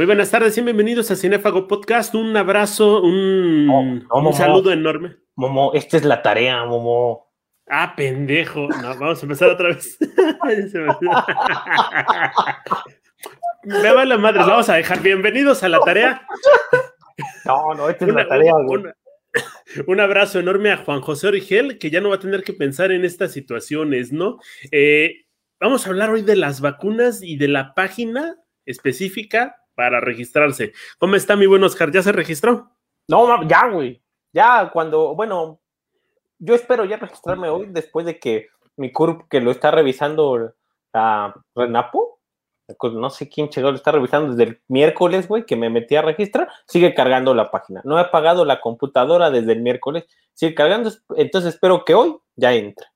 Muy buenas tardes y bienvenidos a Cinefago Podcast. Un abrazo, un, saludo enorme. Momo, esta es la tarea, Momo. Ah, pendejo. No, vamos a empezar otra vez. Me va la madre, vamos a dejar. Bienvenidos a la tarea. No, no, esta es la tarea. un abrazo enorme a Juan José Origel, que ya no va a tener que pensar en estas situaciones, ¿no? Eh, vamos a hablar hoy de las vacunas y de la página específica para registrarse. ¿Cómo está mi buen Oscar? ¿Ya se registró? No, ya, güey. Ya cuando, bueno, yo espero ya registrarme hoy después de que mi CURP que lo está revisando a Renapo, pues no sé quién llegó, lo está revisando desde el miércoles, güey, que me metí a registrar, sigue cargando la página. No he apagado la computadora desde el miércoles, sigue cargando, entonces espero que hoy ya entre.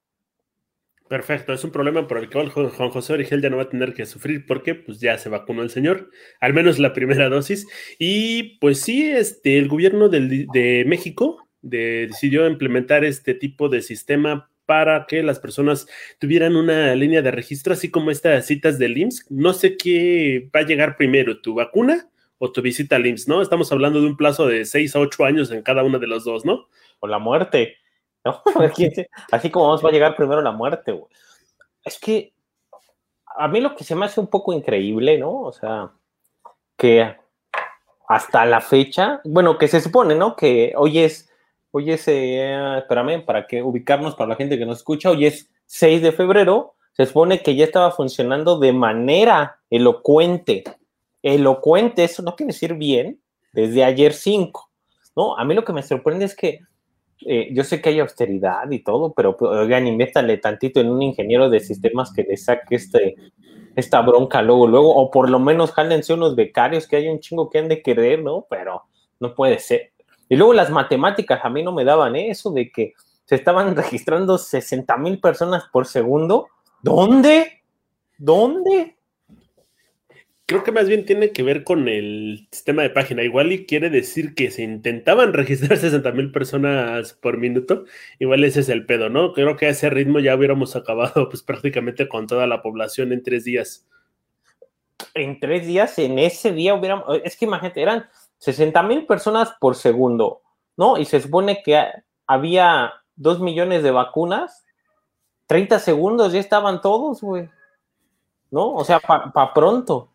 Perfecto, es un problema por el que Juan José Origel ya no va a tener que sufrir porque pues ya se vacunó el señor, al menos la primera dosis. Y pues sí, este, el gobierno de México decidió implementar este tipo de sistema para que las personas tuvieran una línea de registro, así como estas citas del IMSS. No sé qué va a llegar primero, tu vacuna o tu visita al IMSS, ¿no? Estamos hablando de un plazo de 6 a 8 años en cada uno de los dos, ¿no? O la muerte. Así como vamos va a llegar primero la muerte, güey. Es que a mí lo que se me hace un poco increíble, ¿no? O sea, que hasta la fecha, bueno, que se supone, ¿no? Que hoy es, hoy es, eh, espérame, para que ubicarnos para la gente que nos escucha, hoy es 6 de febrero, se supone que ya estaba funcionando de manera elocuente. Elocuente, eso no quiere decir bien, desde ayer 5, ¿no? A mí lo que me sorprende es que eh, yo sé que hay austeridad y todo, pero pues, oigan, invéstale tantito en un ingeniero de sistemas que le saque este, esta bronca luego, luego, o por lo menos jálense unos becarios que hay un chingo que han de querer, ¿no? Pero no puede ser. Y luego las matemáticas a mí no me daban eso de que se estaban registrando 60 mil personas por segundo. ¿Dónde? ¿Dónde? Creo que más bien tiene que ver con el sistema de página. Igual y quiere decir que se intentaban registrar 60 mil personas por minuto. Igual ese es el pedo, ¿no? Creo que a ese ritmo ya hubiéramos acabado pues prácticamente con toda la población en tres días. En tres días, en ese día hubiéramos... Es que imagínate, eran 60 mil personas por segundo, ¿no? Y se supone que había dos millones de vacunas. 30 segundos ya estaban todos, güey. ¿No? O sea, para pronto.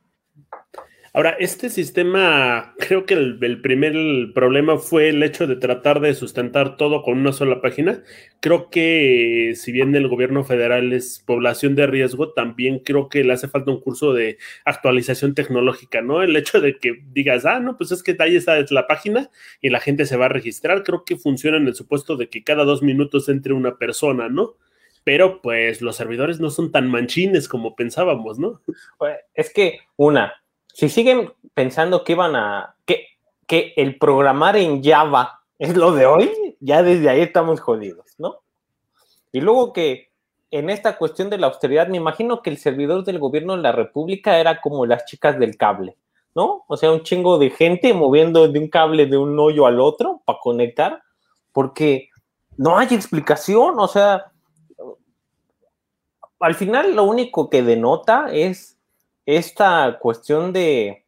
Ahora, este sistema, creo que el, primer problema fue el hecho de tratar de sustentar todo con una sola página. Creo que si bien el gobierno federal es población de riesgo, también creo que le hace falta un curso de actualización tecnológica, ¿no? El hecho de que digas, ah, no, pues es que ahí está la página y la gente se va a registrar, creo que funciona en el supuesto de que cada dos minutos entre una persona, ¿no? Pero pues los servidores no son tan manchines como pensábamos, ¿no? Pues, es que una, si siguen pensando que iban a, que, que el programar en Java es lo de hoy, ya desde ahí estamos jodidos, ¿no? Y luego que en esta cuestión de la austeridad, me imagino que el servidor del gobierno de la República era como las chicas del cable, ¿no? O sea, un chingo de gente moviendo de un cable de un hoyo al otro para conectar, porque no hay explicación, o sea, al final lo único que denota es esta cuestión de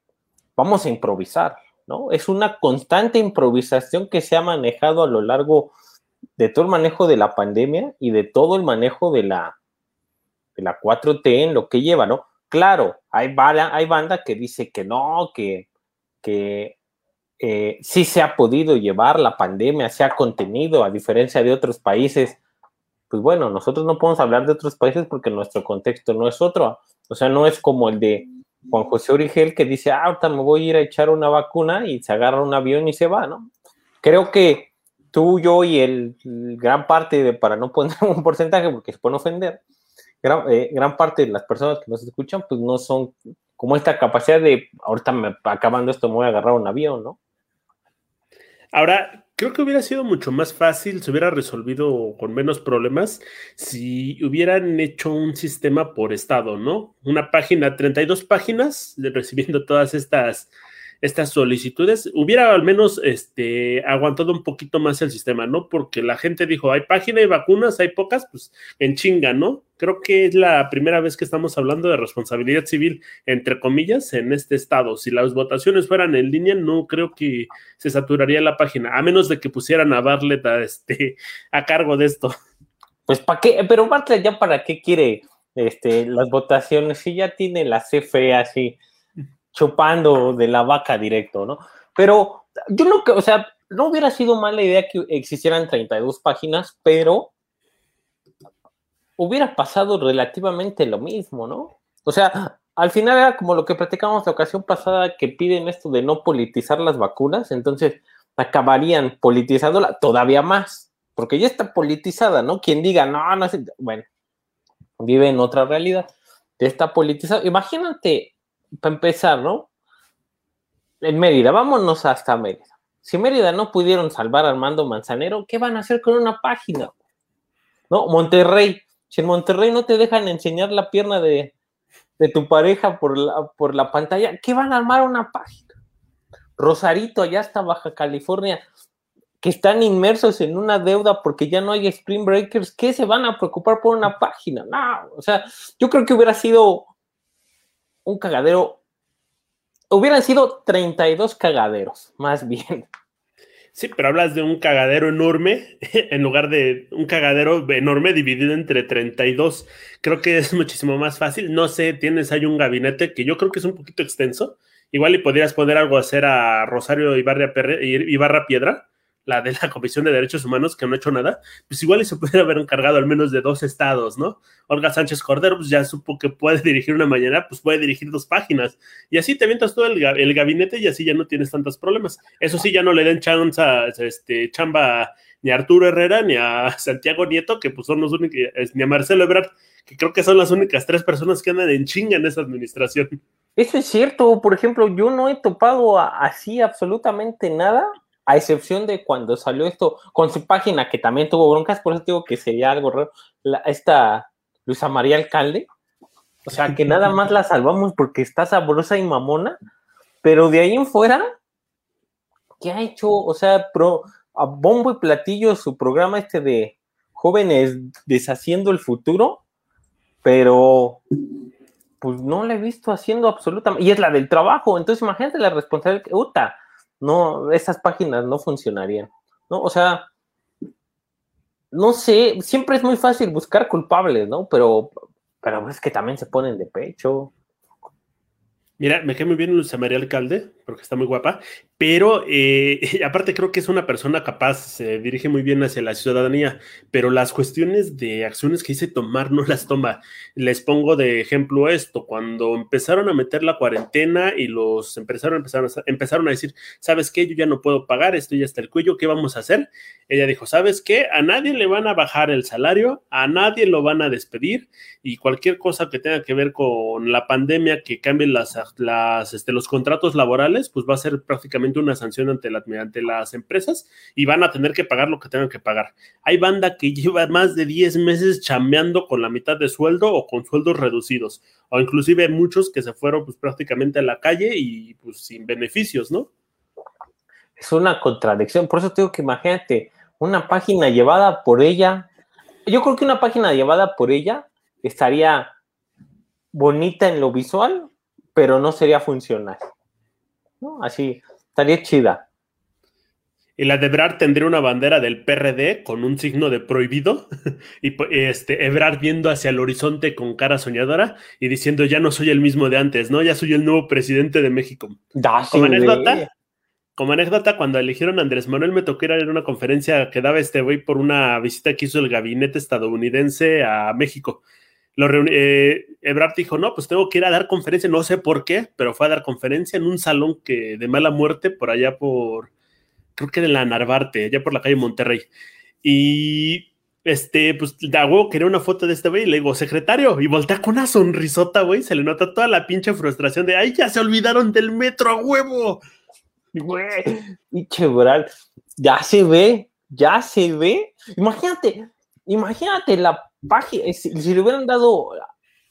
vamos a improvisar, ¿no? Es una constante improvisación que se ha manejado a lo largo de todo el manejo de la pandemia y de todo el manejo de la, de la 4T en lo que lleva, ¿no? Claro, hay, bala, hay banda que dice que no, que, que eh, sí se ha podido llevar la pandemia, se ha contenido, a diferencia de otros países. Pues bueno, nosotros no podemos hablar de otros países porque nuestro contexto no es otro. O sea, no es como el de Juan José Origel que dice, ah, ahorita me voy a ir a echar una vacuna y se agarra un avión y se va, ¿no? Creo que tú, yo y el, gran parte de, para no poner un porcentaje porque se pueden ofender, gran, eh, gran, parte de las personas que nos escuchan, pues no son como esta capacidad de, ahorita me, acabando esto me voy a agarrar un avión, ¿no? Ahora, Creo que hubiera sido mucho más fácil, se hubiera resolvido con menos problemas si hubieran hecho un sistema por estado, ¿no? Una página, 32 páginas, recibiendo todas estas estas solicitudes, hubiera al menos este, aguantado un poquito más el sistema, ¿no? Porque la gente dijo, hay página, y vacunas, hay pocas, pues en chinga, ¿no? Creo que es la primera vez que estamos hablando de responsabilidad civil, entre comillas, en este estado. Si las votaciones fueran en línea, no creo que se saturaría la página, a menos de que pusieran a Bartlett a, este, cargo de esto. Pues para qué, pero Bartlett ya para qué quiere este, las votaciones, si ya tiene la CFE así chupando de la vaca directo, ¿no? Pero yo no, o sea, no hubiera sido mala idea que existieran 32 páginas, pero hubiera pasado relativamente lo mismo, ¿no? O sea, al final era como lo que platicamos la ocasión pasada que piden esto de no politizar las vacunas, entonces acabarían politizándola todavía más, porque ya está politizada, ¿no? Quien diga, no, no, bueno, vive en otra realidad, ya está politizado. Imagínate para empezar, ¿no? En Mérida, vámonos hasta Mérida. Si Mérida no pudieron salvar a Armando Manzanero, ¿qué van a hacer con una página? ¿No? Monterrey. Si en Monterrey no te dejan enseñar la pierna de, tu pareja por la, por la pantalla, ¿qué van a armar una página? Rosarito, allá está Baja California, que están inmersos en una deuda porque ya no hay Spring Breakers, ¿qué se van a preocupar por una página? No, o sea, yo creo que hubiera sido un cagadero. Hubieran sido 32 cagaderos, más bien. Sí, pero hablas de un cagadero enorme en lugar de un cagadero enorme dividido entre 32. Creo que es muchísimo más fácil. No sé, tienes ahí un gabinete que yo creo que es un poquito extenso. Igual y podrías poner algo a hacer a Rosario Ibarra, Ibarra Piedra la de la Comisión de Derechos Humanos, que no ha hecho nada, pues igual y se puede haber encargado al menos de dos estados, ¿no? Olga Sánchez Cordero, pues ya supo que puede dirigir una mañana, pues puede dirigir dos páginas. Y así te avientas todo el, el gabinete y así ya no tienes tantos problemas. Eso sí, ya no le den chance este, chamba ni a Arturo Herrera ni a Santiago Nieto, que pues son los únicos, ni a Marcelo Ebrard, que creo que son las únicas tres personas que andan en chinga en esa administración. Eso es cierto, por ejemplo, yo no he topado así absolutamente nada a excepción de cuando salió esto con su página, que también tuvo broncas, por eso digo que sería algo raro, esta Luisa María Alcalde, o sea, que nada más la salvamos porque está sabrosa y mamona, pero de ahí en fuera, ¿qué ha hecho? O sea, pro, a bombo y platillo su programa este de jóvenes deshaciendo el futuro, pero pues no la he visto haciendo absolutamente, y es la del trabajo, entonces imagínate la responsabilidad, Uta, no, esas páginas no funcionarían, ¿no? O sea, no sé, siempre es muy fácil buscar culpables, ¿no? Pero, pero es que también se ponen de pecho. Mira, me quedé muy bien Luisa María Alcalde, porque está muy guapa, pero eh, aparte creo que es una persona capaz, se dirige muy bien hacia la ciudadanía, pero las cuestiones de acciones que dice tomar no las toma. Les pongo de ejemplo esto, cuando empezaron a meter la cuarentena y los empezaron, empezaron, empezaron a decir, ¿sabes qué? Yo ya no puedo pagar, estoy hasta el cuello, ¿qué vamos a hacer? Ella dijo, ¿sabes qué? A nadie le van a bajar el salario, a nadie lo van a despedir y cualquier cosa que tenga que ver con la pandemia que cambie las, las, este, los contratos laborales, pues va a ser prácticamente una sanción ante, las empresas y van a tener que pagar lo que tengan que pagar. Hay banda que lleva más de 10 meses chambeando con la mitad de sueldo o con sueldos reducidos, o inclusive muchos que se fueron pues prácticamente a la calle y pues sin beneficios, ¿no? Es una contradicción, por eso tengo que imagínate, una página llevada por ella, yo creo que una página llevada por ella estaría bonita en lo visual, pero no sería funcional. ¿No? Así, estaría chida. Y la de Ebrard tendría una bandera del PRD con un signo de prohibido y este Ebrard viendo hacia el horizonte con cara soñadora y diciendo ya no soy el mismo de antes, ¿no? Ya soy el nuevo presidente de México. como anécdota, como anécdota, cuando eligieron a Andrés Manuel me tocó ir a una conferencia que daba este güey por una visita que hizo el gabinete estadounidense a México lo eh, Ebrard dijo, no, pues tengo que ir a dar conferencia, no sé por qué, pero fue a dar conferencia en un salón que de mala muerte por allá por, creo que de la Narvarte, allá por la calle Monterrey. Y este, pues da huevo quería una foto de este güey y le digo, secretario, y voltea con una sonrisota, güey, se le nota toda la pinche frustración de, ay, ya se olvidaron del metro a huevo. Güey, pinche ya se ve, ya se ve. Imagínate, imagínate la página, si, le hubieran dado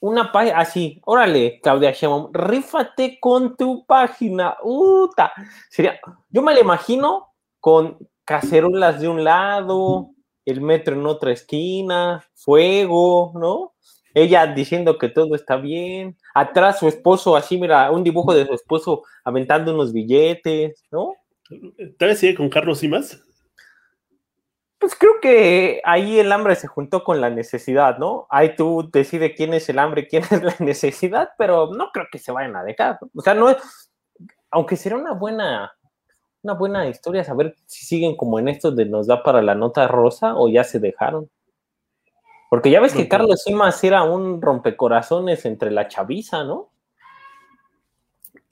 una página así, órale, Claudia Sheinbaum, rífate con tu página, Uta. Sería, yo me la imagino con cacerolas de un lado, el metro en otra esquina, fuego, ¿no? Ella diciendo que todo está bien, atrás su esposo, así, mira, un dibujo de su esposo aventando unos billetes, ¿no? ¿Tal vez sigue con Carlos Simas? Pues creo que ahí el hambre se juntó con la necesidad, ¿no? Ahí tú decides quién es el hambre, quién es la necesidad, pero no creo que se vayan a dejar. O sea, no es, aunque será una buena, una buena historia saber si siguen como en esto de nos da para la nota rosa o ya se dejaron. Porque ya ves que Carlos Simas era un rompecorazones entre la chaviza, ¿no?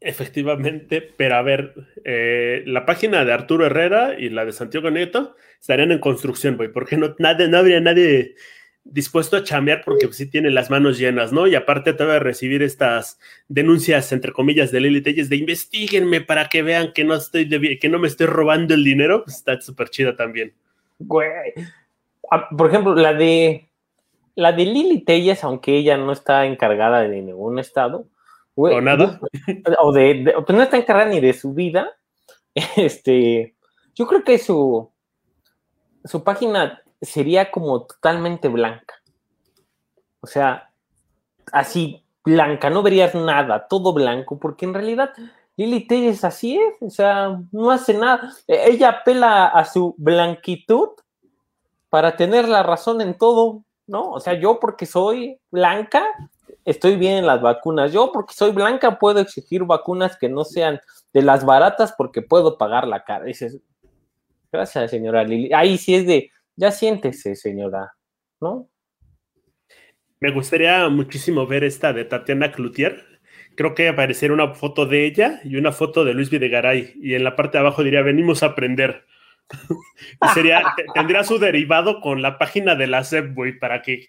Efectivamente, pero a ver, eh, la página de Arturo Herrera y la de Santiago Nieto estarían en construcción, güey, porque no, nadie, no habría nadie dispuesto a chambear porque sí tiene las manos llenas, ¿no? Y aparte te voy a recibir estas denuncias, entre comillas, de Lili Telles de investiguenme para que vean que no, estoy que no me estoy robando el dinero, pues, está súper chida también. Güey. Por ejemplo, la de la de Lili Telles, aunque ella no está encargada de ningún estado, o nada. o de, pues no está encargada ni de su vida. Este, yo creo que su, su página sería como totalmente blanca. O sea, así blanca, no verías nada, todo blanco, porque en realidad Lili Telles así es, o sea, no hace nada. E, ella apela a su blanquitud para tener la razón en todo, ¿no? O sea, yo porque soy blanca, estoy bien en las vacunas. Yo, porque soy blanca, puedo exigir vacunas que no sean de las baratas porque puedo pagar la cara. Gracias, señora Lili. Ahí sí es de, ya siéntese, señora, ¿no? Me gustaría muchísimo ver esta de Tatiana Cloutier. Creo que aparecería una foto de ella y una foto de Luis Videgaray. Y en la parte de abajo diría, venimos a aprender. sería, tendría su derivado con la página de la SEP, para que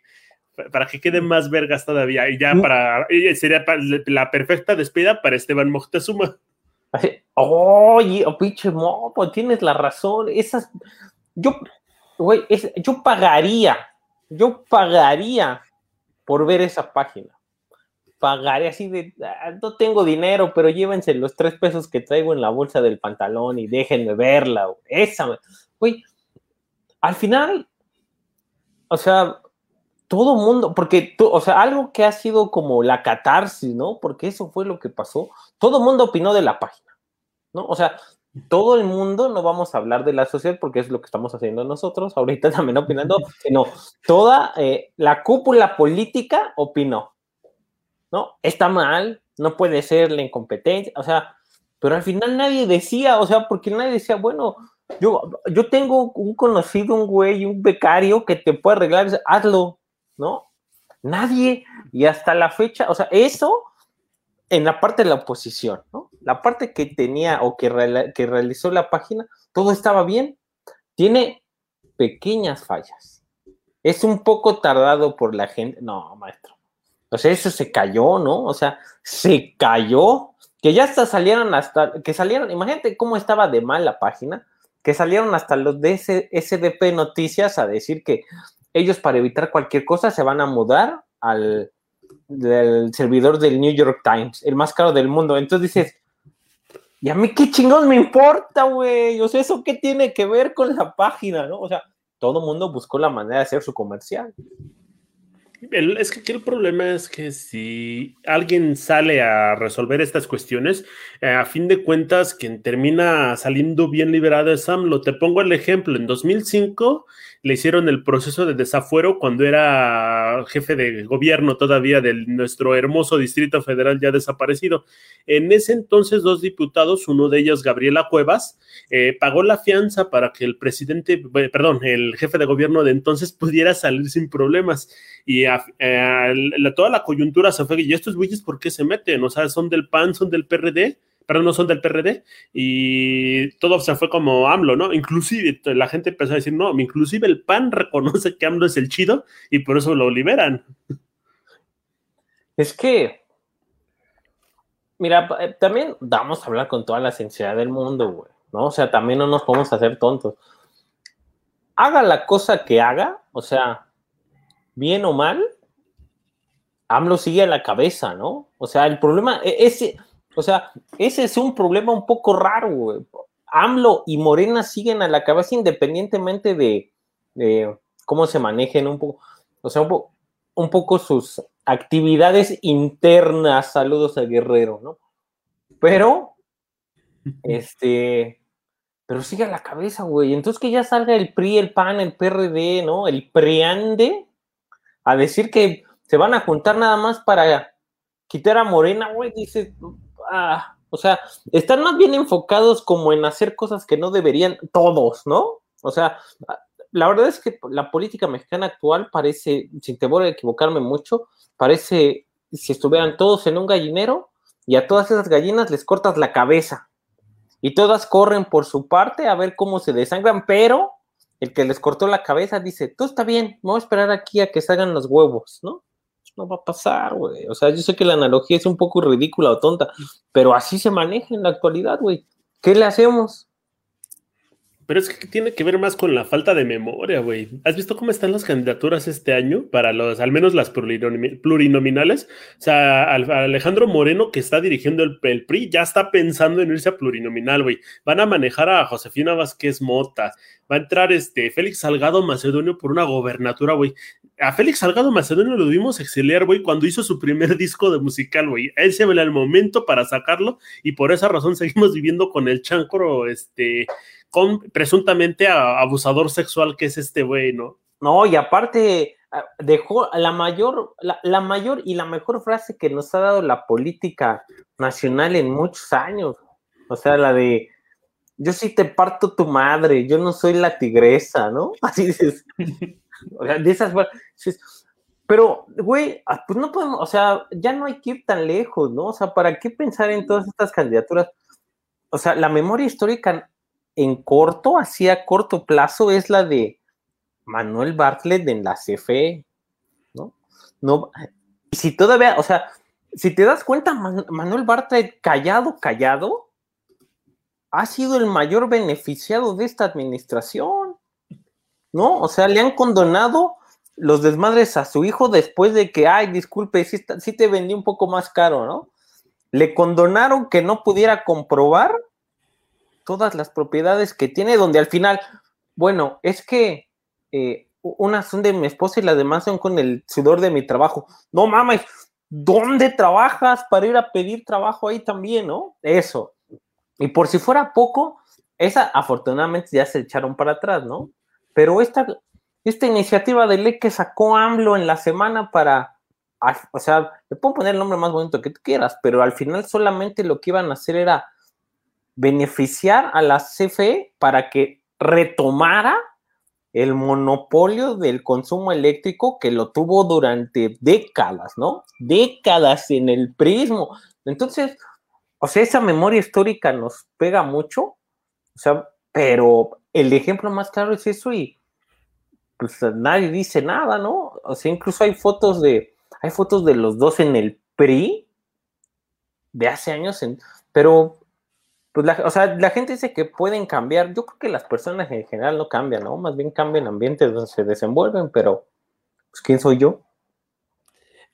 para que quede más vergas todavía. Y ya para. Sería la perfecta despedida para Esteban Moctezuma. Oye, oh, pinche mopo, tienes la razón. Esas. Yo, güey, yo pagaría. Yo pagaría por ver esa página. Pagaría así de. Ah, no tengo dinero, pero llévense los tres pesos que traigo en la bolsa del pantalón y déjenme verla. Esa, güey. Al final, o sea, todo mundo, porque, tú, o sea, algo que ha sido como la catarsis, ¿no? Porque eso fue lo que pasó. Todo mundo opinó de la página, ¿no? O sea, todo el mundo, no vamos a hablar de la sociedad porque es lo que estamos haciendo nosotros, ahorita también opinando, sino toda eh, la cúpula política opinó, ¿no? Está mal, no puede ser la incompetencia, o sea, pero al final nadie decía, o sea, porque nadie decía, bueno, yo, yo tengo un conocido, un güey, un becario que te puede arreglar, hazlo, ¿no? Nadie, y hasta la fecha, o sea, eso en la parte de la oposición, ¿no? La parte que tenía o que, que realizó la página, todo estaba bien. Tiene pequeñas fallas. Es un poco tardado por la gente. No, maestro. O sea, eso se cayó, ¿no? O sea, se cayó. Que ya hasta salieron hasta, que salieron, imagínate cómo estaba de mal la página, que salieron hasta los de SDP Noticias a decir que ellos para evitar cualquier cosa se van a mudar al servidor del New York Times, el más caro del mundo. Entonces dices, ¿y a mí qué chingón me importa, güey? O sea, ¿eso qué tiene que ver con la página, no? O sea, todo mundo buscó la manera de hacer su comercial. es que aquí el problema es que si alguien sale a resolver estas cuestiones, eh, a fin de cuentas, quien termina saliendo bien liberado es AMLO. Te pongo el ejemplo, en 2005 le hicieron el proceso de desafuero cuando era jefe de gobierno todavía de nuestro hermoso Distrito Federal ya desaparecido. En ese entonces, dos diputados, uno de ellos, Gabriela Cuevas, eh, pagó la fianza para que el presidente, eh, perdón, el jefe de gobierno de entonces pudiera salir sin problemas. Y toda la coyuntura se fue, ¿y estos güeyes por qué se meten? O sea, son del PAN, son del PRD pero no son del PRD, y todo se fue como AMLO, ¿no? Inclusive la gente empezó a decir, no, inclusive el PAN reconoce que AMLO es el chido y por eso lo liberan. Es que, mira, eh, también vamos a hablar con toda la sinceridad del mundo, güey, ¿no? O sea, también no nos podemos hacer tontos. Haga la cosa que haga, o sea, bien o mal, AMLO sigue a la cabeza, ¿no? O sea, el problema, e, ese, o sea, ese es un problema un poco raro, güey. AMLO y Morena siguen a la cabeza independientemente de, cómo se manejen un poco, o sea, un, poco sus actividades internas, saludos a Guerrero, ¿no? Pero, este, pero sigue a la cabeza, güey. Entonces que ya salga el PRI, el PAN, el PRD, ¿no? El PRIANDE a decir que se van a juntar nada más para quitar a Morena, güey, dice, ah, o sea, están más bien enfocados como en hacer cosas que no deberían todos, ¿no? O sea, la verdad es que la política mexicana actual parece, sin temor a equivocarme mucho, parece si estuvieran todos en un gallinero y a todas esas gallinas les cortas la cabeza y todas corren por su parte a ver cómo se desangran, pero el que les cortó la cabeza dice, todo está bien, vamos a esperar aquí a que salgan los huevos, ¿no? No va a pasar, güey. O sea, yo sé que la analogía es un poco ridícula o tonta, pero así se maneja en la actualidad, güey. ¿Qué le hacemos? Pero es que tiene que ver más con la falta de memoria, güey. ¿Has visto cómo están las candidaturas este año para los, al menos las plurinominales? O sea, Alejandro Moreno, que está dirigiendo el, PRI, ya está pensando en irse a plurinominal, güey. Van a manejar a Josefina Vázquez Mota. Va a entrar este Félix Salgado Macedonio por una gobernatura, güey. A Félix Salgado Macedonio lo vimos exiliar, güey, cuando hizo su primer disco de musical, güey. Ese era el momento para sacarlo y por esa razón seguimos viviendo con el chancro, este con presuntamente abusador sexual que es este güey, ¿no? No, y aparte ah, dejó la mayor, la, mayor y la mejor frase que nos ha dado la política nacional en muchos años. O sea, la de yo sí te parto tu madre, yo no soy la tigresa, ¿no? Así dices. de esas pero, güey, ah, pues no podemos, o sea, ya no hay que ir tan lejos, ¿no? O sea, ¿para qué pensar en todas estas candidaturas? O sea, la memoria histórica en corto, así a corto plazo, es la de Manuel Bartlett en la CFE, ¿no? No, y si todavía, o sea, si te das cuenta, Manuel Bartlett, callado, callado, ha sido el mayor beneficiado de esta administración, ¿no? O sea, le han condonado los desmadres a su hijo después de que, ay, disculpe, sí, te vendí un poco más caro, ¿no? Le condonaron que no pudiera comprobar todas las propiedades que tiene, donde al final, bueno, es que eh, unas son de mi esposa y las demás son con el sudor de mi trabajo. No mames, ¿dónde trabajas para ir a pedir trabajo ahí también, no? Eso. Y por si fuera poco, esa afortunadamente ya se echaron para atrás, ¿no? Pero esta, esta iniciativa de ley que sacó AMLO en la semana para, o sea, le puedo poner el nombre más bonito que tú quieras, pero al final solamente lo que iban a hacer era beneficiar a la CFE para que retomara el monopolio del consumo eléctrico que lo tuvo durante décadas, ¿no? Décadas en el prismo. Entonces, o sea, esa memoria histórica nos pega mucho, o sea, pero el ejemplo más claro es eso y pues nadie dice nada, ¿no? O sea, incluso hay fotos de, hay fotos de los dos en el PRI de hace años, pero pues la, o sea, la gente dice que pueden cambiar. Yo creo que las personas en general no cambian, ¿no? Más bien cambian ambientes donde se desenvuelven, pero pues ¿quién soy yo?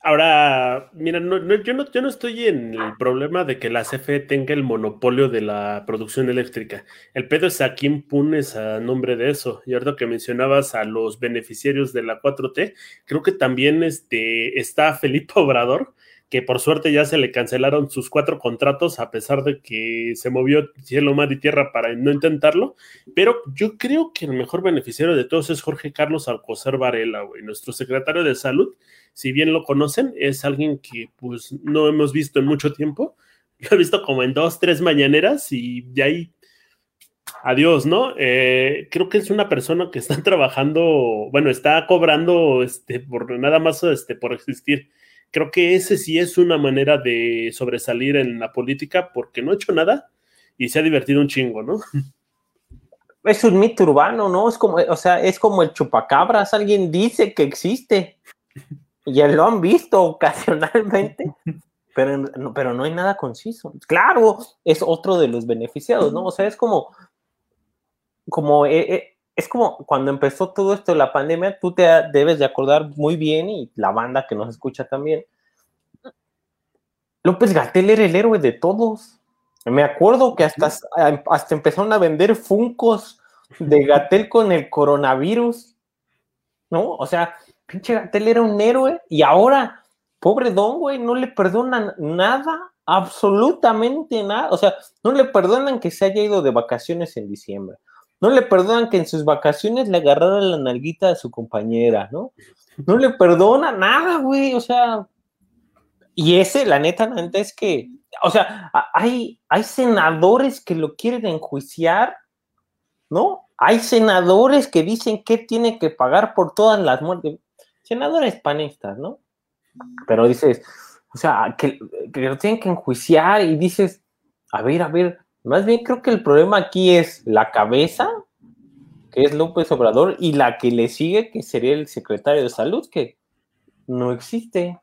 Ahora, mira, no, yo, no, yo no estoy en el problema de que la CFE tenga el monopolio de la producción eléctrica. El pedo es a quién pones a nombre de eso. Y ahorita que mencionabas a los beneficiarios de la 4T, creo que también este, está Felipe Obrador, que por suerte ya se le cancelaron sus cuatro contratos a pesar de que se movió cielo, mar y tierra para no intentarlo, pero yo creo que el mejor beneficiario de todos es Jorge Carlos Alcocer Varela, güey, nuestro secretario de salud, si bien lo conocen, es alguien que pues no hemos visto en mucho tiempo, lo he visto como en dos, tres mañaneras y de ahí adiós, ¿no? Eh, creo que es una persona que está trabajando, bueno, está cobrando este, por nada más este, por existir creo que ese sí es una manera de sobresalir en la política porque no ha hecho nada y se ha divertido un chingo, ¿no? Es un mito urbano, ¿no? Es como, o sea, es como el chupacabras, alguien dice que existe. Ya lo han visto ocasionalmente, pero, no, pero no hay nada conciso. Claro, es otro de los beneficiados, ¿no? O sea, es como, como eh, eh, es como cuando empezó todo esto de la pandemia, tú te debes de acordar muy bien y la banda que nos escucha también, López Gatel era el héroe de todos. Me acuerdo que hasta, hasta empezaron a vender funcos de Gatel con el coronavirus, ¿no? O sea, pinche Gatel era un héroe y ahora, pobre Don, güey, no le perdonan nada, absolutamente nada. O sea, no le perdonan que se haya ido de vacaciones en diciembre. No le perdonan que en sus vacaciones le agarrara la nalguita a su compañera, ¿no? No le perdona nada, güey. O sea, y ese, la neta, la neta es que, o sea, hay, hay senadores que lo quieren enjuiciar, ¿no? Hay senadores que dicen que tiene que pagar por todas las muertes. Senadores panistas, ¿no? Pero dices, o sea, que, que lo tienen que enjuiciar y dices, a ver, a ver, más bien creo que el problema aquí es la cabeza, que es López Obrador, y la que le sigue, que sería el secretario de salud, que no existe.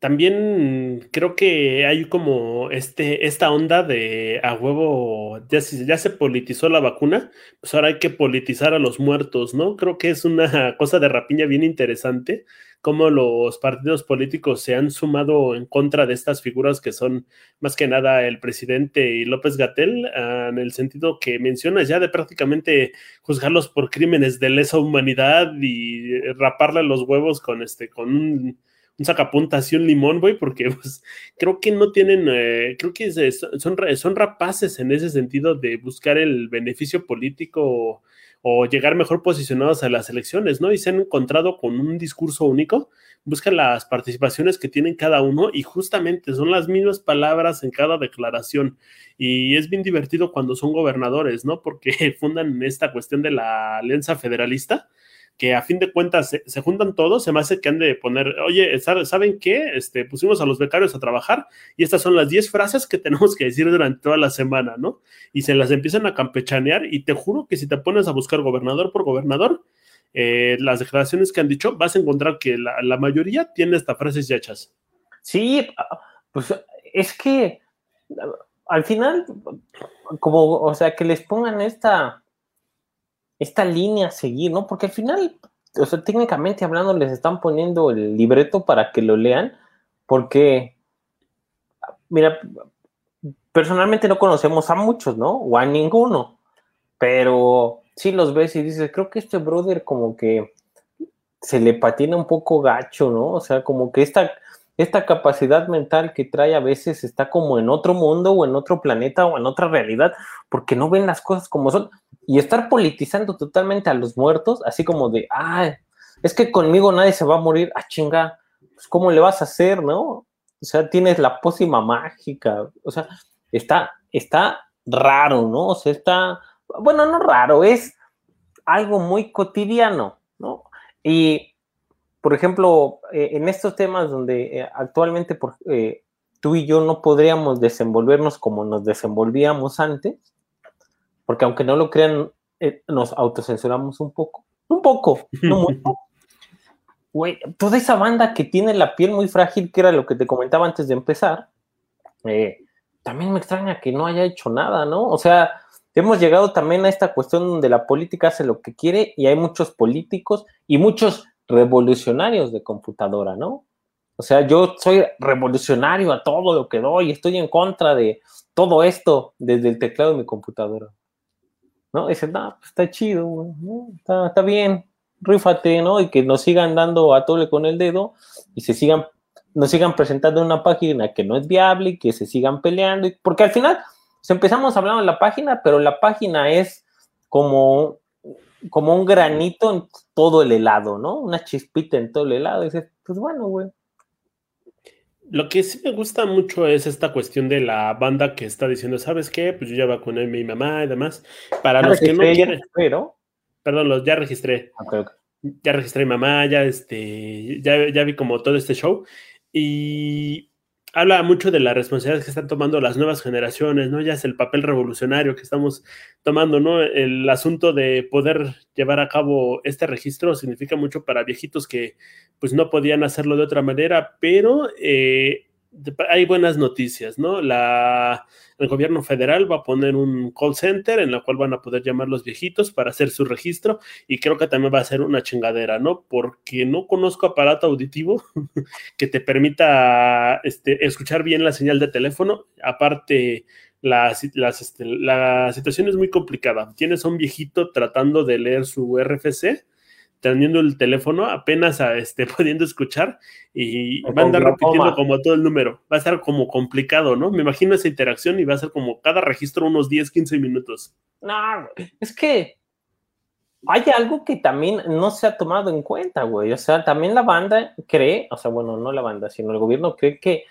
También creo que hay como este, esta onda de a huevo, ya ya se politizó la vacuna, pues ahora hay que politizar a los muertos, ¿no? Creo que es una cosa de rapiña bien interesante, cómo los partidos políticos se han sumado en contra de estas figuras que son más que nada el presidente y López Gatel, ah, en el sentido que mencionas ya de prácticamente juzgarlos por crímenes de lesa humanidad y raparle los huevos con este, con un un sacapuntas y un limón, güey, porque pues, creo que no tienen, eh, creo que son, son rapaces en ese sentido de buscar el beneficio político o, llegar mejor posicionados a las elecciones, ¿no? Y se han encontrado con un discurso único, buscan las participaciones que tienen cada uno y justamente son las mismas palabras en cada declaración. Y es bien divertido cuando son gobernadores, ¿no? Porque fundan esta cuestión de la alianza federalista que a fin de cuentas se, juntan todos, se me hace que han de poner, oye, ¿saben qué? Este, pusimos a los becarios a trabajar y estas son las 10 frases que tenemos que decir durante toda la semana, ¿no? Y se las empiezan a campechanear y te juro que si te pones a buscar gobernador por gobernador, eh, las declaraciones que han dicho, vas a encontrar que la, la mayoría tiene estas frases ya hechas. Sí, pues es que al final, como, o sea, que les pongan esta esta línea a seguir, ¿no? Porque al final, o sea, técnicamente hablando, les están poniendo el libreto para que lo lean, porque, mira, personalmente no conocemos a muchos, ¿no? O a ninguno, pero sí los ves y dices, creo que este brother como que se le patina un poco gacho, ¿no? O sea, como que esta, esta capacidad mental que trae a veces está como en otro mundo o en otro planeta o en otra realidad, porque no ven las cosas como son y estar politizando totalmente a los muertos, así como de, ah, es que conmigo nadie se va a morir, ah, chinga, pues ¿cómo le vas a hacer, no? O sea, tienes la pócima mágica, o sea, está, está raro, ¿no? O sea, está, bueno, no raro, es algo muy cotidiano, ¿no? Y, por ejemplo, eh, en estos temas donde eh, actualmente por, eh, tú y yo no podríamos desenvolvernos como nos desenvolvíamos antes, porque aunque no lo crean, eh, nos autocensuramos un poco. Un poco, no mucho. Güey, toda esa banda que tiene la piel muy frágil, que era lo que te comentaba antes de empezar, también me extraña que no haya hecho nada, ¿no? O sea, hemos llegado también a esta cuestión donde la política hace lo que quiere y hay muchos políticos y muchos revolucionarios de computadora, ¿no? O sea, yo soy revolucionario a todo lo que doy, estoy en contra de todo esto desde el teclado de mi computadora. ¿no? Dice, no, pues está chido, está, bien, rífate, ¿no? Y que nos sigan dando a tole con el dedo y se sigan, nos sigan presentando una página que no es viable y que se sigan peleando, porque al final pues, empezamos hablando de la página, pero la página es como, como un granito en todo el helado, ¿no? Una chispita en todo el helado, y dices, pues bueno, güey, lo que sí me gusta mucho es esta cuestión de la banda que está diciendo, ¿sabes qué? Pues yo ya vacuné a mi mamá y demás. Para los que no quieren. Perdón, los, ya registré. Ya registré a mi mamá, ya, este, ya, ya vi como todo este show. Y habla mucho de la responsabilidad que están tomando las nuevas generaciones, ¿no? Ya es el papel revolucionario que estamos tomando, ¿no? El asunto de poder llevar a cabo este registro significa mucho para viejitos que pues no podían hacerlo de otra manera, pero eh, hay buenas noticias, ¿no? La, el gobierno federal va a poner un call center en la cual van a poder llamar los viejitos para hacer su registro y creo que también va a ser una chingadera, ¿no? Porque no conozco aparato auditivo que te permita este, escuchar bien la señal de teléfono. Aparte, la, este, la situación es muy complicada. Tienes a un viejito tratando de leer su RFC teniendo el teléfono apenas a, este, pudiendo escuchar y va a andar repitiendo como todo el número. Va a ser como complicado, ¿no? Me imagino esa interacción y va a ser como cada registro unos 10, 15 minutos. No, es que hay algo que también no se ha tomado en cuenta, güey. O sea, también la banda cree, o sea, bueno, no la banda, sino el gobierno cree que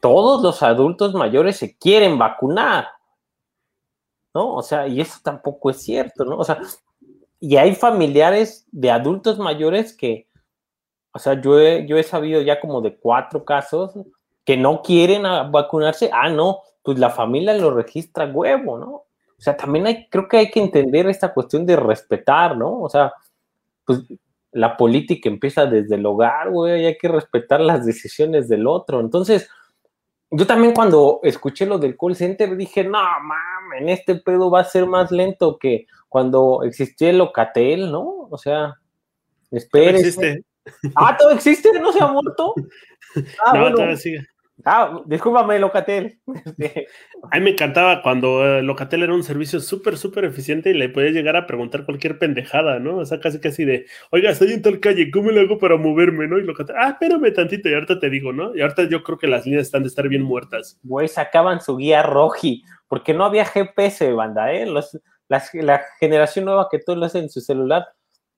todos los adultos mayores se quieren vacunar. ¿No? O sea, y eso tampoco es cierto, ¿no? O sea, y hay familiares de adultos mayores que, o sea, yo he, yo he sabido ya como de cuatro casos que no quieren vacunarse. Ah, no, pues la familia lo registra huevo, ¿no? O sea, también hay, creo que hay que entender esta cuestión de respetar, ¿no? O sea, pues la política empieza desde el hogar, güey, hay que respetar las decisiones del otro. Entonces, yo también cuando escuché lo del call center dije, no mames, en este pedo va a ser más lento que cuando existía el Locatel, ¿no? O sea, espere. existe. Ah, todo existe, no se ha muerto. Ah, no, todavía sigue. Ah, discúlpame, Locatel. Este, a mí me encantaba cuando eh, Locatel era un servicio súper, súper eficiente y le podías llegar a preguntar cualquier pendejada, ¿no? O sea, casi, casi de, oiga, estoy en tal calle, ¿cómo le hago para moverme, no? Y Locatel, ah, espérame tantito y ahorita te digo, ¿no? Y ahorita yo creo que las líneas están de estar bien muertas. Güey, sacaban su guía roji, porque no había GPS, banda, ¿eh? Los, la generación nueva que todo lo hace en su celular,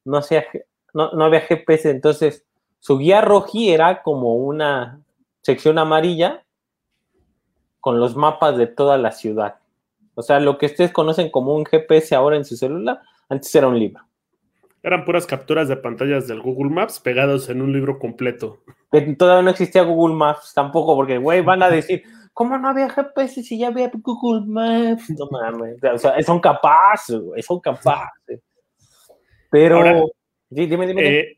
no, hacía, no, no había GPS, entonces su guía roji era como una sección amarilla con los mapas de toda la ciudad. O sea, lo que ustedes conocen como un GPS ahora en su celular, antes era un libro. Eran puras capturas de pantallas del Google Maps pegados en un libro completo. Todavía no existía Google Maps tampoco, porque, güey, van a decir, ¿cómo no había GPS si ya había Google Maps? No mames, o sea, son capaces, güey, son capaces. Pero, dime, dime. Eh,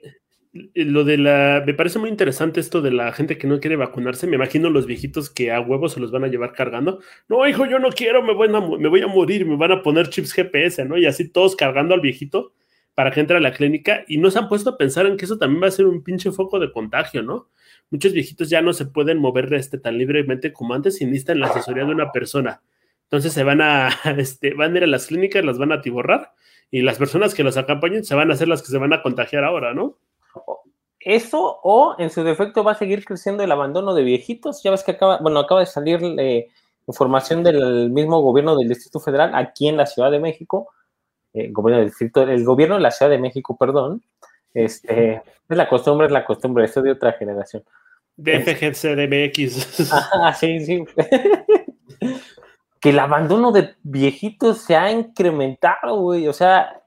lo de la. Me parece muy interesante esto de la gente que no quiere vacunarse. Me imagino los viejitos que a huevos se los van a llevar cargando. No, hijo, yo no quiero, me voy a, me voy a morir, me van a poner chips GPS, ¿no? Y así todos cargando al viejito para que entre a la clínica. Y no se han puesto a pensar en que eso también va a ser un pinche foco de contagio, ¿no? Muchos viejitos ya no se pueden mover este, tan libremente como antes y necesitan la asesoría de una persona. Entonces se van a, este, van a ir a las clínicas, las van a tiborrar y las personas que los acompañen se van a ser las que se van a contagiar ahora, ¿no? Eso o en su defecto va a seguir creciendo el abandono de viejitos. Ya ves que acaba, bueno, acaba de salir eh, información del mismo gobierno del Distrito Federal aquí en la Ciudad de México, eh, gobierno del distrito, el gobierno de la Ciudad de México, perdón. Este, es la costumbre, es la costumbre, esto de otra generación. DFGCDMX. Ah, sí, sí. que el abandono de viejitos se ha incrementado, güey. O sea,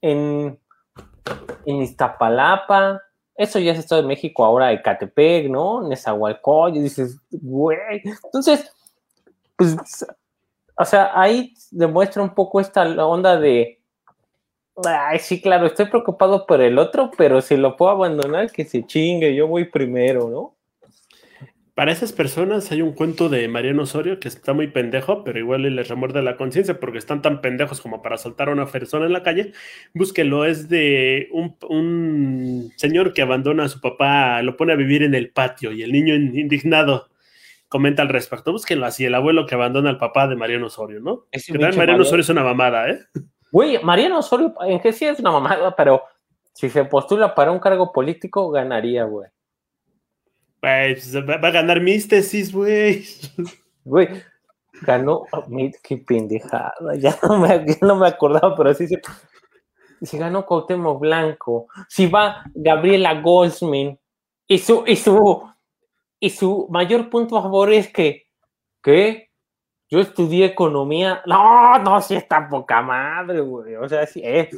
en, en Iztapalapa, eso ya es Estado de México, ahora Ecatepec, ¿no? Nezahualcóyotl, y dices, güey. Entonces, pues, o sea, ahí demuestra un poco esta onda de, ay, sí, claro, estoy preocupado por el otro, pero si lo puedo abandonar, que se chingue, yo voy primero, ¿no? Para esas personas hay un cuento de Mariano Osorio que está muy pendejo, pero igual les remuerde la conciencia porque están tan pendejos como para soltar a una persona en la calle. Búsquelo, es de un, señor que abandona a su papá, lo pone a vivir en el patio y el niño indignado comenta al respecto. Búsquenlo así, el abuelo que abandona al papá de Mariano Osorio, ¿no? Mariano Osorio es una mamada, ¿eh? Güey, Mariano Osorio, en que sí es una mamada, pero si se postula para un cargo político, ganaría, güey. Pues, va, a ganar mis tesis, güey. Güey, ganó, qué pendejada, ya no, me, no me acordaba, pero sí se, si ganó Cuauhtémoc Blanco, si va Gabriela Goldsman, y su, y su, y su mayor punto a favor es que, ¿qué? Yo estudié economía, no, no, si está poca madre, güey, o sea, sí, es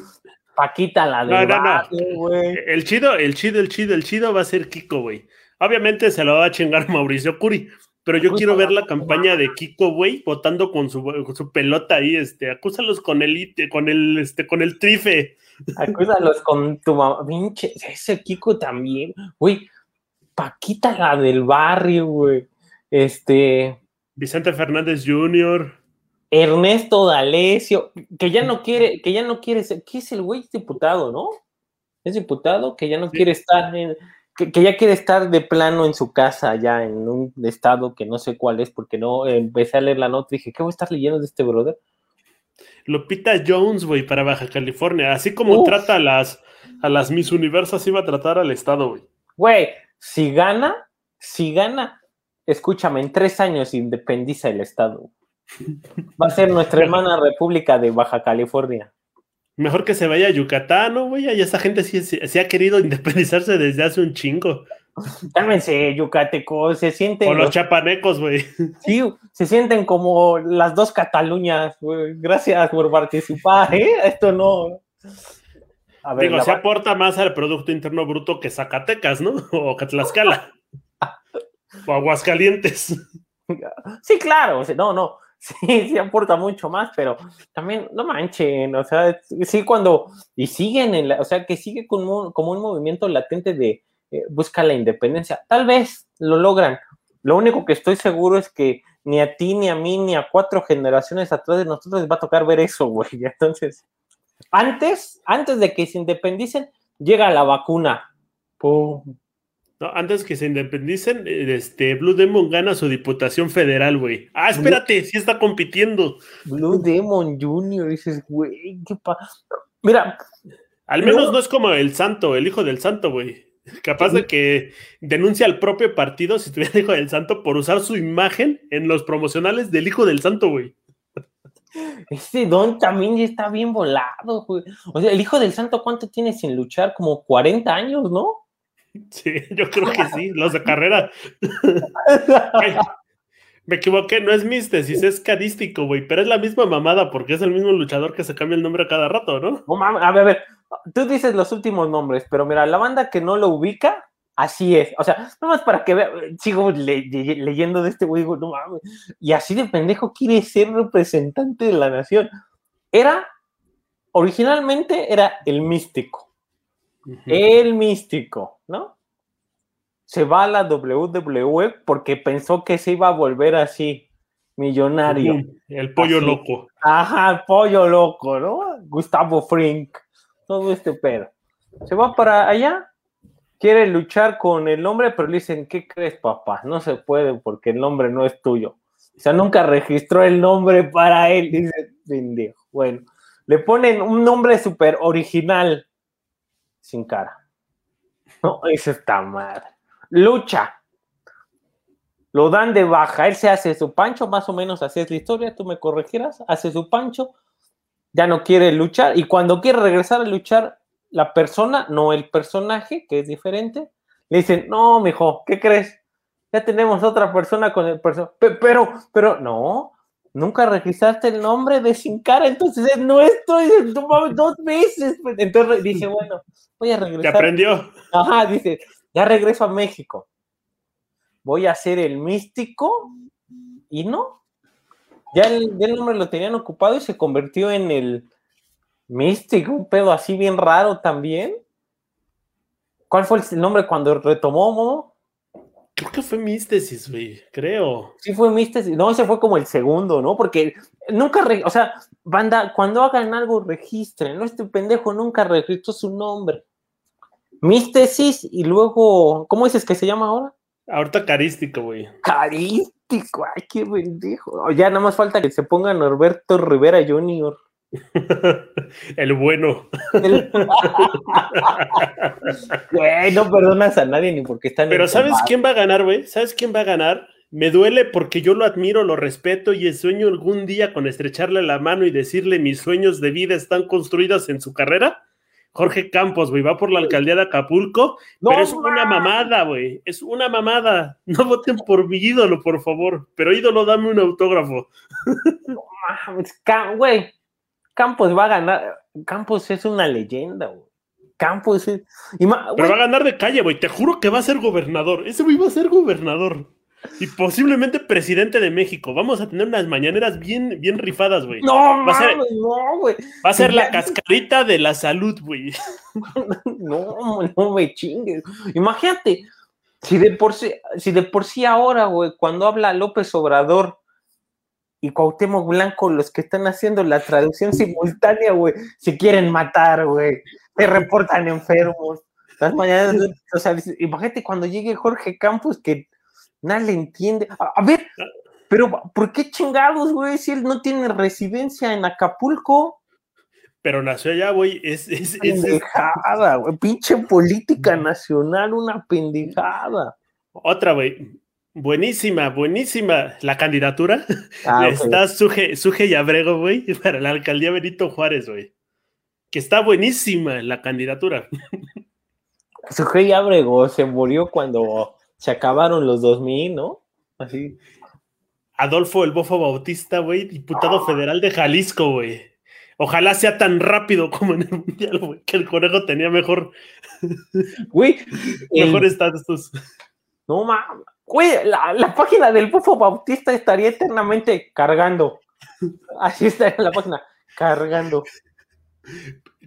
Paquita la de no, no, no. El chido, el chido, el chido, el chido va a ser Kiko, güey. Obviamente se lo va a chingar Mauricio Curi, pero yo quiero ver la campaña de Kiko, güey, votando con su, su, pelota ahí, este, acúsalos con el, con el, este, con el trife. Acúsalos con tu mamá, pinche, ese Kiko también, güey, Paquita la del barrio, güey. Este. Vicente Fernández Jr. Ernesto D'Alessio, que ya no quiere, que ya no quiere ser, ¿qué es el güey? Es diputado, ¿no? Es diputado que ya no quiere estar en, que, ya quiere estar de plano en su casa, ya en un estado que no sé cuál es, porque no empecé a leer la nota y dije, ¿qué voy a estar leyendo de este brother? Lupita Jones, güey, para Baja California. Así como trata a las, a las Miss Universas, iba a tratar al Estado, güey. Güey, si gana, si gana, escúchame, en tres años independiza el Estado. Va a ser nuestra hermana República de Baja California. Mejor que se vaya a Yucatán, ¿no, güey? Y esa gente sí, sí, ha querido independizarse desde hace un chingo. Cálmense, yucatecos, se sienten. O los chapanecos, güey. Sí, se sienten como las dos Cataluñas, güey. Gracias por participar, ¿eh? Esto no. A ver, Digo, se aporta más al Producto Interno Bruto que Zacatecas, ¿no? O Catlascala. o Aguascalientes. Sí, claro. No, no. Sí, sí aporta mucho más, pero también no manchen, o sea, sí cuando, y siguen, en la, o sea, que sigue como como un movimiento latente de eh, busca la independencia. Tal vez lo logran. Lo único que estoy seguro es que ni a ti, ni a mí, ni a cuatro generaciones atrás de nosotros les va a tocar ver eso, güey. Entonces, antes, antes de que se independicen, llega la vacuna. Pum, antes que se independicen, este Blue Demon gana su diputación federal, güey. Ah, espérate, sí está compitiendo. Blue Demon Junior, dices, güey, qué pasa. Mira. Al menos no, es como el santo, el hijo del santo, güey. Capaz de que denuncia al propio partido si estuviera el hijo del santo por usar su imagen en los promocionales del hijo del santo, güey. Ese don también ya está bien volado, güey. O sea, el hijo del santo, ¿cuánto tiene sin luchar? Como 40 años, ¿no? Sí, yo creo que sí, los de carrera. me equivoqué, no es místesis, es cadístico, güey, pero es la misma mamada porque es el mismo luchador que se cambia el nombre cada rato, ¿no? a ver, a ver, tú dices los últimos nombres, pero mira, la banda que no lo ubica, así es. O sea, nomás para que vea, sigo leyendo de este güey, no mames. Y así de pendejo quiere ser representante de la nación. Era, originalmente era el místico. El místico, ¿no? Se va a la WWE porque pensó que se iba a volver así, millonario. El pollo loco. Ajá, el pollo loco, ¿no? Gustavo Frink, todo este pedo. Se va para allá, quiere luchar con el nombre, pero le dicen, ¿qué crees, papá? No se puede porque el nombre no es tuyo. O sea, nunca registró el nombre para él, dice pendejo. Bueno, le ponen un nombre súper original, sin cara. No, eso está mal. Lucha. Lo dan de baja. Él se hace su pancho, más o menos así es la historia. Tú me corregirás. Hace su pancho. Ya no quiere luchar. Y cuando quiere regresar a luchar, la persona, no el personaje, que es diferente, le dicen: No, mijo, ¿qué crees? Ya tenemos otra persona con el personaje. Pero, pero, no nunca registraste el nombre de Sin Cara, entonces es nuestro, y dos veces. Entonces dice, bueno, voy a regresar. ¿Te aprendió? Ajá, dice, ya regreso a México. Voy a ser el místico, y no. Ya el, nombre lo tenían ocupado y se convirtió en el místico, un pedo así bien raro también. ¿Cuál fue el nombre cuando retomó Momo? Creo que fue Místesis, güey, creo. Sí, fue Místesis. No, ese fue como el segundo, ¿no? Porque nunca, o sea, banda, cuando hagan algo, registren, ¿no? Este pendejo nunca registró su nombre. Místesis y luego, ¿cómo dices que se llama ahora? Ahorita carístico, güey. Carístico, ay, qué pendejo. Ya nada más falta que se ponga Norberto Rivera Jr. El bueno. no perdonas a nadie ni porque están. Pero ¿sabes quién va a ganar, güey? ¿Sabes quién va a ganar? Me duele porque yo lo admiro, lo respeto y el sueño algún día con estrecharle la mano y decirle mis sueños de vida están construidos en su carrera. Jorge Campos, güey, va por la alcaldía de Acapulco, pero es una mamada, güey, es una mamada. No voten por mi ídolo, por favor, pero ídolo, dame un autógrafo. No mames, güey, Campos va a ganar. Campos es una leyenda, güey. Campos es. Pero va a ganar de calle, güey. Te juro que va a ser gobernador. Ese güey va a ser gobernador. Y posiblemente presidente de México. Vamos a tener unas mañaneras bien, bien rifadas, güey. No, va a ser, no, güey. Va a ser la cascarita de la salud, güey. No, no me chingues. Imagínate, Si de por sí, si de por sí ahora, güey, cuando habla López Obrador y Cuauhtémoc Blanco, los que están haciendo la traducción simultánea, güey, se quieren matar, güey, se reportan enfermos. Las mañanas, o sea, imagínate cuando llegue Jorge Campos que nadie le entiende. A, ver, pero ¿por qué chingados, güey, si él no tiene residencia en Acapulco? Pero nació allá, güey, es, es, pendejada, güey, pinche política nacional, una pendejada. Otra, güey, buenísima, buenísima la candidatura. Ah, está Suje, Suje y Abrego, güey, para la alcaldía Benito Juárez, güey. Que está buenísima la candidatura. Suje y Abrego se murió cuando se acabaron los 2000, ¿no? Así. Adolfo el Bofo Bautista, güey, diputado federal de Jalisco, güey. Ojalá sea tan rápido como en el mundial, güey, que el conejo tenía mejor. Güey, mejor estatus. No mames. Güey, la, página del Bofo Bautista estaría eternamente cargando. Así estaría la página, cargando.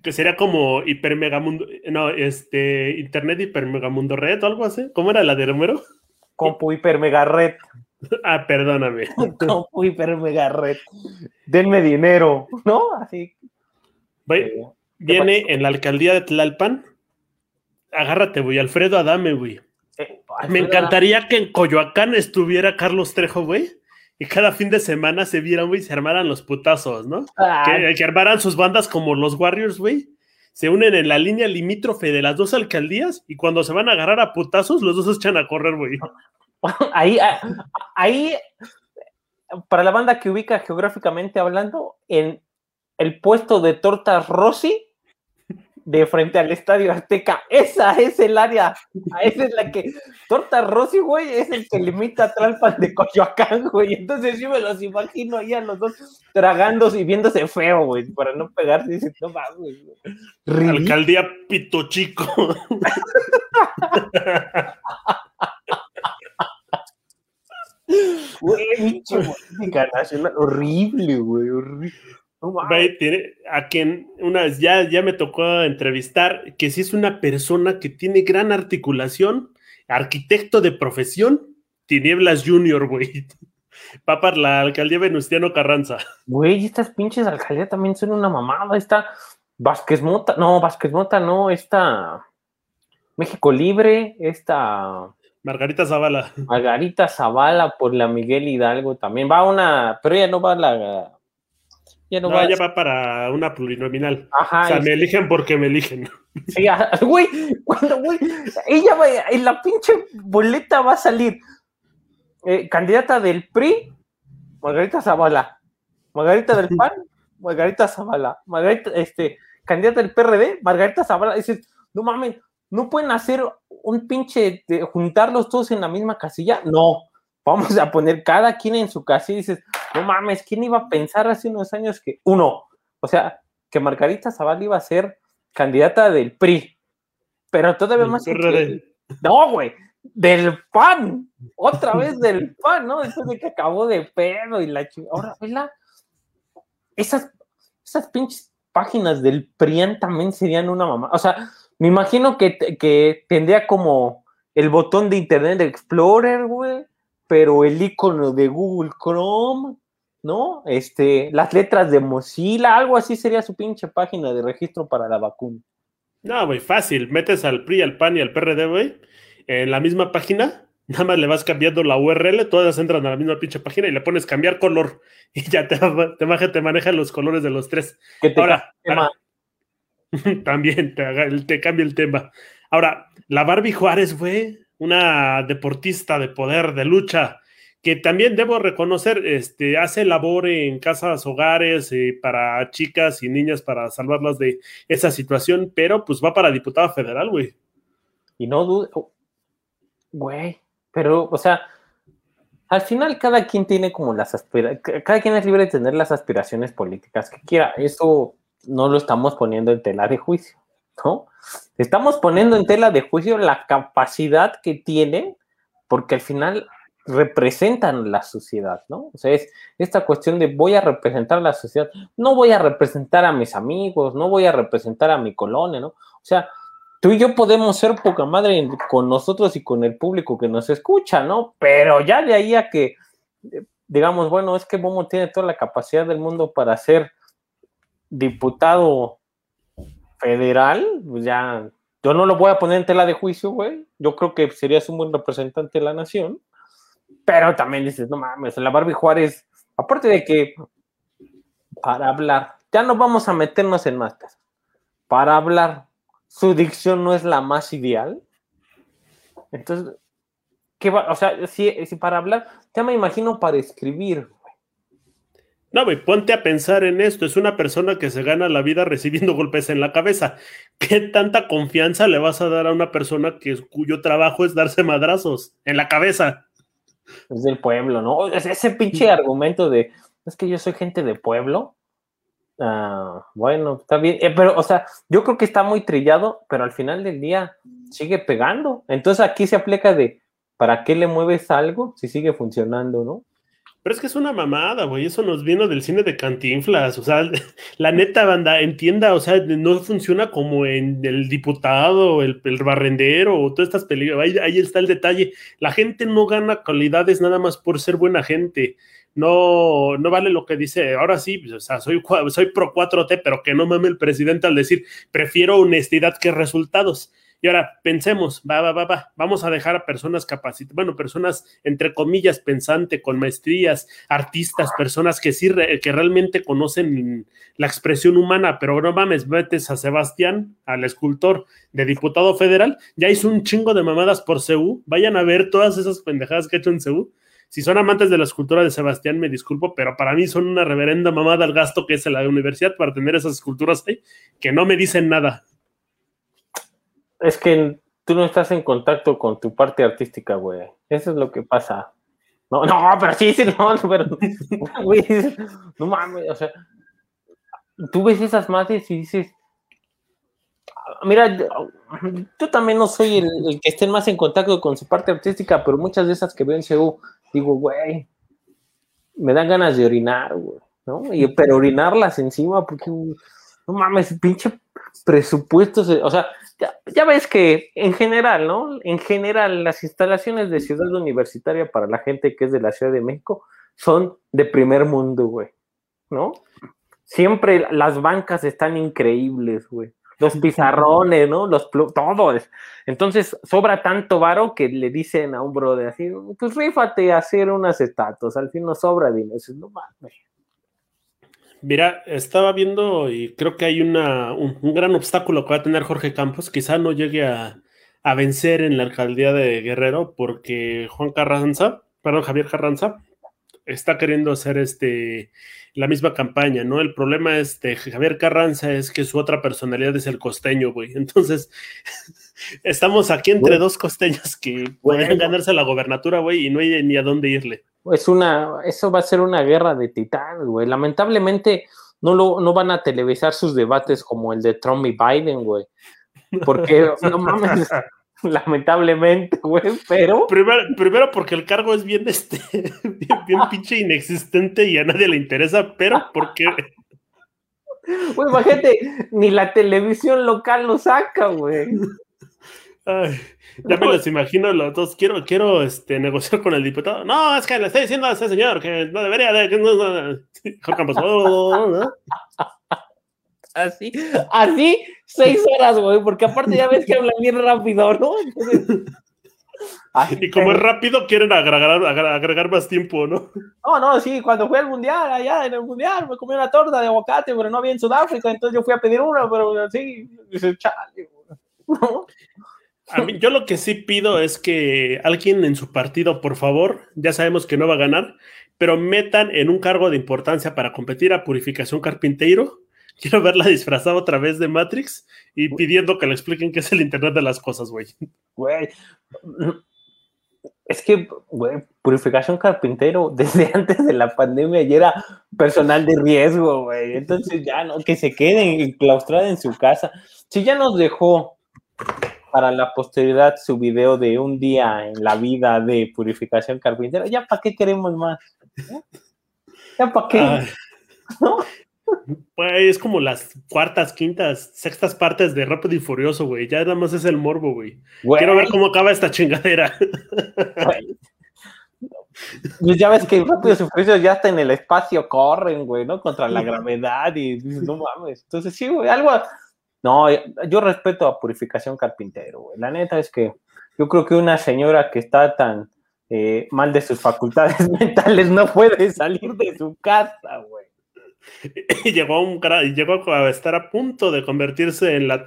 Que sería como hipermegamundo, no, este, internet hipermegamundo red o algo así. ¿Cómo era la de Romero? Compu hipermega red. Ah, perdóname. Compu hipermega red. Denme dinero, ¿no? Así. viene en la alcaldía de Tlalpan. Agárrate, güey. Alfredo Adame, güey. Eh, Me encantaría que en Coyoacán estuviera Carlos Trejo, güey. Y cada fin de semana se vieran, güey, se armaran los putazos, ¿no? Que, que, armaran sus bandas como los Warriors, güey. Se unen en la línea limítrofe de las dos alcaldías y cuando se van a agarrar a putazos, los dos se echan a correr, güey. Ahí, ahí, para la banda que ubica geográficamente hablando, en el puesto de Tortas Rossi, de frente al Estadio Azteca. Esa es el área. Esa es la que. Torta Rossi, güey, es el que limita a Tlalpan de Coyoacán, güey. Entonces yo me los imagino ahí a los dos tragándose y viéndose feo, güey, para no pegarse. Dice, no mames, güey. Alcaldía Pito Chico. Güey, horrible, güey, horrible tiene, a quien una vez ya, ya me tocó entrevistar, que sí es una persona que tiene gran articulación, arquitecto de profesión, Tinieblas Junior, güey. Va para la alcaldía Venustiano Carranza. Güey, estas pinches alcaldías también son una mamada. Esta Vázquez Mota, no, Vázquez Mota, no, esta México Libre, esta. Margarita Zavala. Margarita Zavala por la Miguel Hidalgo también. Va una, pero ya no va la ya no, va, ya va para una plurinominal. Ajá, o sea, me eligen porque me eligen. Sí, güey, cuando, güey, ella va, en la pinche boleta va a salir eh, candidata del PRI, Margarita Zavala. Margarita del PAN, Margarita Zavala. Margarita, este, candidata del PRD, Margarita Zavala. Dices, no mames, no pueden hacer un pinche de juntarlos todos en la misma casilla. No, vamos a poner cada quien en su y dices, no mames, ¿quién iba a pensar hace unos años que, uno, o sea, que Margarita Zavala iba a ser candidata del PRI, pero todavía más... no, güey, del PAN, otra vez del PAN, ¿no? Después de que acabó de pedo y la Ahora, ¿verdad? Esas, esas pinches páginas del PRIAN también serían una mamá. O sea, me imagino que, que tendría como el botón de Internet Explorer, güey pero el icono de Google Chrome, ¿no? Este, las letras de Mozilla, algo así sería su pinche página de registro para la vacuna. No, güey, fácil. Metes al PRI, al PAN y al PRD, güey, en la misma página. Nada más le vas cambiando la URL, todas entran a la misma pinche página y le pones cambiar color y ya te, te, te maneja los colores de los tres. Ahora, también te, te cambia el tema. Ahora, la Barbie Juárez, güey, una deportista de poder, de lucha, que también debo reconocer, este, hace labor en casas, hogares, eh, para chicas y niñas para salvarlas de esa situación, pero pues va para diputada federal, güey. Y no dudo, oh, güey, pero, o sea, al final cada quien tiene como las aspiraciones, cada quien es libre de tener las aspiraciones políticas que quiera, eso no lo estamos poniendo en tela de juicio, ¿no? Estamos poniendo en tela de juicio la capacidad que tienen, porque al final representan la sociedad, ¿no? O sea, es esta cuestión de voy a representar la sociedad, no voy a representar a mis amigos, no voy a representar a mi colonia, ¿no? O sea, tú y yo podemos ser poca madre con nosotros y con el público que nos escucha, ¿no? Pero ya de ahí a que, digamos, bueno, es que Momo tiene toda la capacidad del mundo para ser diputado federal, pues ya, yo no lo voy a poner en tela de juicio, güey. Yo creo que serías un buen representante de la nación. Pero también dices, no mames, la Barbie Juárez, aparte de que para hablar, ya no vamos a meternos en más Para hablar, su dicción no es la más ideal. Entonces, ¿qué va? O sea, si, si para hablar, ya me imagino para escribir. No, güey, ponte a pensar en esto. Es una persona que se gana la vida recibiendo golpes en la cabeza. ¿Qué tanta confianza le vas a dar a una persona que, cuyo trabajo es darse madrazos en la cabeza? Es del pueblo, ¿no? Ese pinche argumento de, es que yo soy gente de pueblo. Ah, bueno, está bien, eh, pero, o sea, yo creo que está muy trillado, pero al final del día sigue pegando. Entonces aquí se aplica de, ¿para qué le mueves algo si sigue funcionando, no? Pero es que es una mamada, güey. Eso nos vino del cine de Cantinflas. O sea, la neta, banda, entienda, o sea, no funciona como en el diputado, el, el barrendero o todas estas películas. Ahí, está el detalle. La gente no gana cualidades nada más por ser buena gente no, no vale lo que dice, ahora sí, pues, o sea, soy, soy pro 4T, pero que no mame el presidente al decir, prefiero honestidad que resultados. Y ahora pensemos, va, va, va, va, vamos a dejar a personas capacitadas, bueno, personas entre comillas pensante, con maestrías, artistas, personas que sí, que realmente conocen la expresión humana, pero no mames, metes a Sebastián, al escultor de diputado federal, ya hizo un chingo de mamadas por CEU, vayan a ver todas esas pendejadas que ha hecho en CEU, si son amantes de la escultura de Sebastián, me disculpo, pero para mí son una reverenda mamada el gasto que es la universidad para tener esas esculturas ahí, que no me dicen nada. Es que tú no estás en contacto con tu parte artística, güey. Eso es lo que pasa. No, no, pero sí, sí, no, pero, güey, no mames, o sea, tú ves esas madres y dices, mira, yo, también no soy el, que esté más en contacto con su parte artística, pero muchas de esas que veo en CEU digo, güey, me dan ganas de orinar, güey, ¿no? Y, pero orinarlas encima, porque, no mames, pinche presupuesto, o sea, ya, ves que en general, ¿no? En general, las instalaciones de ciudad universitaria para la gente que es de la Ciudad de México son de primer mundo, güey, ¿no? Siempre las bancas están increíbles, güey los pizarrones, ¿no? Los todos. Entonces, sobra tanto varo que le dicen a un brother así, pues rífate a hacer unas estatuas, al fin no sobra dinero. No mames. Mira, estaba viendo y creo que hay una, un, gran obstáculo que va a tener Jorge Campos. Quizá no llegue a, a vencer en la alcaldía de Guerrero porque Juan Carranza, perdón, Javier Carranza, está queriendo hacer este la misma campaña, ¿no? El problema es de Javier Carranza es que su otra personalidad es el costeño, güey. Entonces, estamos aquí entre dos costeños que pueden ganarse la gobernatura, güey, y no hay ni a dónde irle. Es una, eso va a ser una guerra de titanes, güey. Lamentablemente no, lo, no van a televisar sus debates como el de Trump y Biden, güey. Porque, no mames, lamentablemente, güey, pero... Primero, porque el cargo es bien, este, bien, pinche inexistente y a nadie le interesa, pero porque... Güey, imagínate, ni la televisión local lo saca, güey. Ya me los imagino los dos. Quiero, quiero este, negociar con el diputado. No, es que le estoy diciendo a ese señor que no debería de... Que no, no, así, así, seis horas, güey, porque aparte ya ves que hablan bien rápido, ¿no? y como es rápido, quieren agregar, agregar, más tiempo, ¿no? No, no, sí, cuando fui al mundial, allá en el mundial, me comí una torta de aguacate, pero no había en Sudáfrica, entonces yo fui a pedir una, pero sí, dice, chale, ¿no? A mí, yo lo que sí pido es que alguien en su partido, por favor, ya sabemos que no va a ganar, pero metan en un cargo de importancia para competir a Purificación Carpinteiro quiero verla disfrazada otra vez de Matrix y pidiendo que le expliquen qué es el Internet de las cosas, güey. Güey. Es que, güey, Purificación Carpintero, desde antes de la pandemia ya era personal de riesgo, güey. Entonces ya, ¿no? Que se queden enclaustrados en su casa. Si ya nos dejó para la posteridad su video de un día en la vida de Purificación Carpintero, ¿ya para qué queremos más? ¿Ya para qué? ¿No? Pues es como las cuartas, quintas, sextas partes de Rápido y Furioso, güey. Ya nada más es el morbo, güey. Quiero ver cómo acaba esta chingadera. Pues ya ves que Rápido y Furioso ya está en el espacio, corren, güey, ¿no? Contra la gravedad y no mames. Entonces, sí, güey, algo. No, yo respeto a Purificación Carpintero, güey. La neta es que yo creo que una señora que está tan eh, mal de sus facultades mentales no puede salir de su casa, güey. Y llegó a, un, llegó a estar a punto de convertirse en la,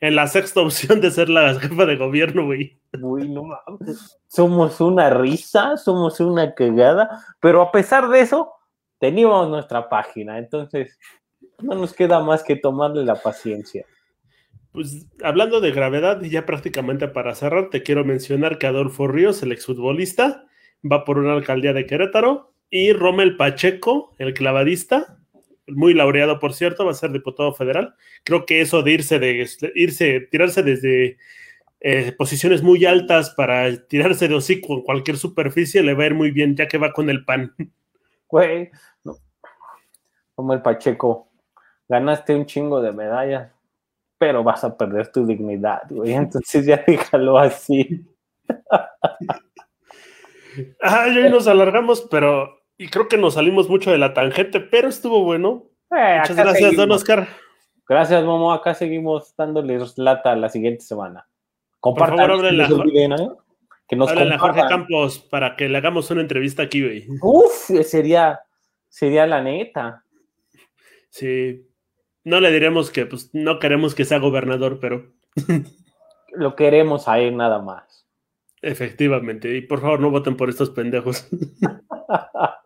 en la sexta opción de ser la jefa de gobierno, güey. Uy, no mames. Somos una risa, somos una cagada, pero a pesar de eso, teníamos nuestra página, entonces no nos queda más que tomarle la paciencia. Pues hablando de gravedad, y ya prácticamente para cerrar, te quiero mencionar que Adolfo Ríos, el exfutbolista, va por una alcaldía de Querétaro, y Rommel Pacheco, el clavadista, muy laureado, por cierto, va a ser diputado federal. Creo que eso de irse, de irse, tirarse desde eh, posiciones muy altas para tirarse de hocico en cualquier superficie le va a ir muy bien, ya que va con el pan. Güey, como el Pacheco, ganaste un chingo de medallas, pero vas a perder tu dignidad, güey. Entonces ya déjalo así. Ah, y nos alargamos, pero y creo que nos salimos mucho de la tangente, pero estuvo bueno. Eh, Muchas gracias, don Oscar. Gracias, Momo. Acá seguimos dándoles lata la siguiente semana. Compartan, Por favor, la, ¿eh? que nos a Jorge Campos para que le hagamos una entrevista aquí, güey. Uf, sería, sería la neta. Sí. No le diremos que pues, no queremos que sea gobernador, pero. Lo queremos a él nada más. Efectivamente. Y por favor, no voten por estos pendejos.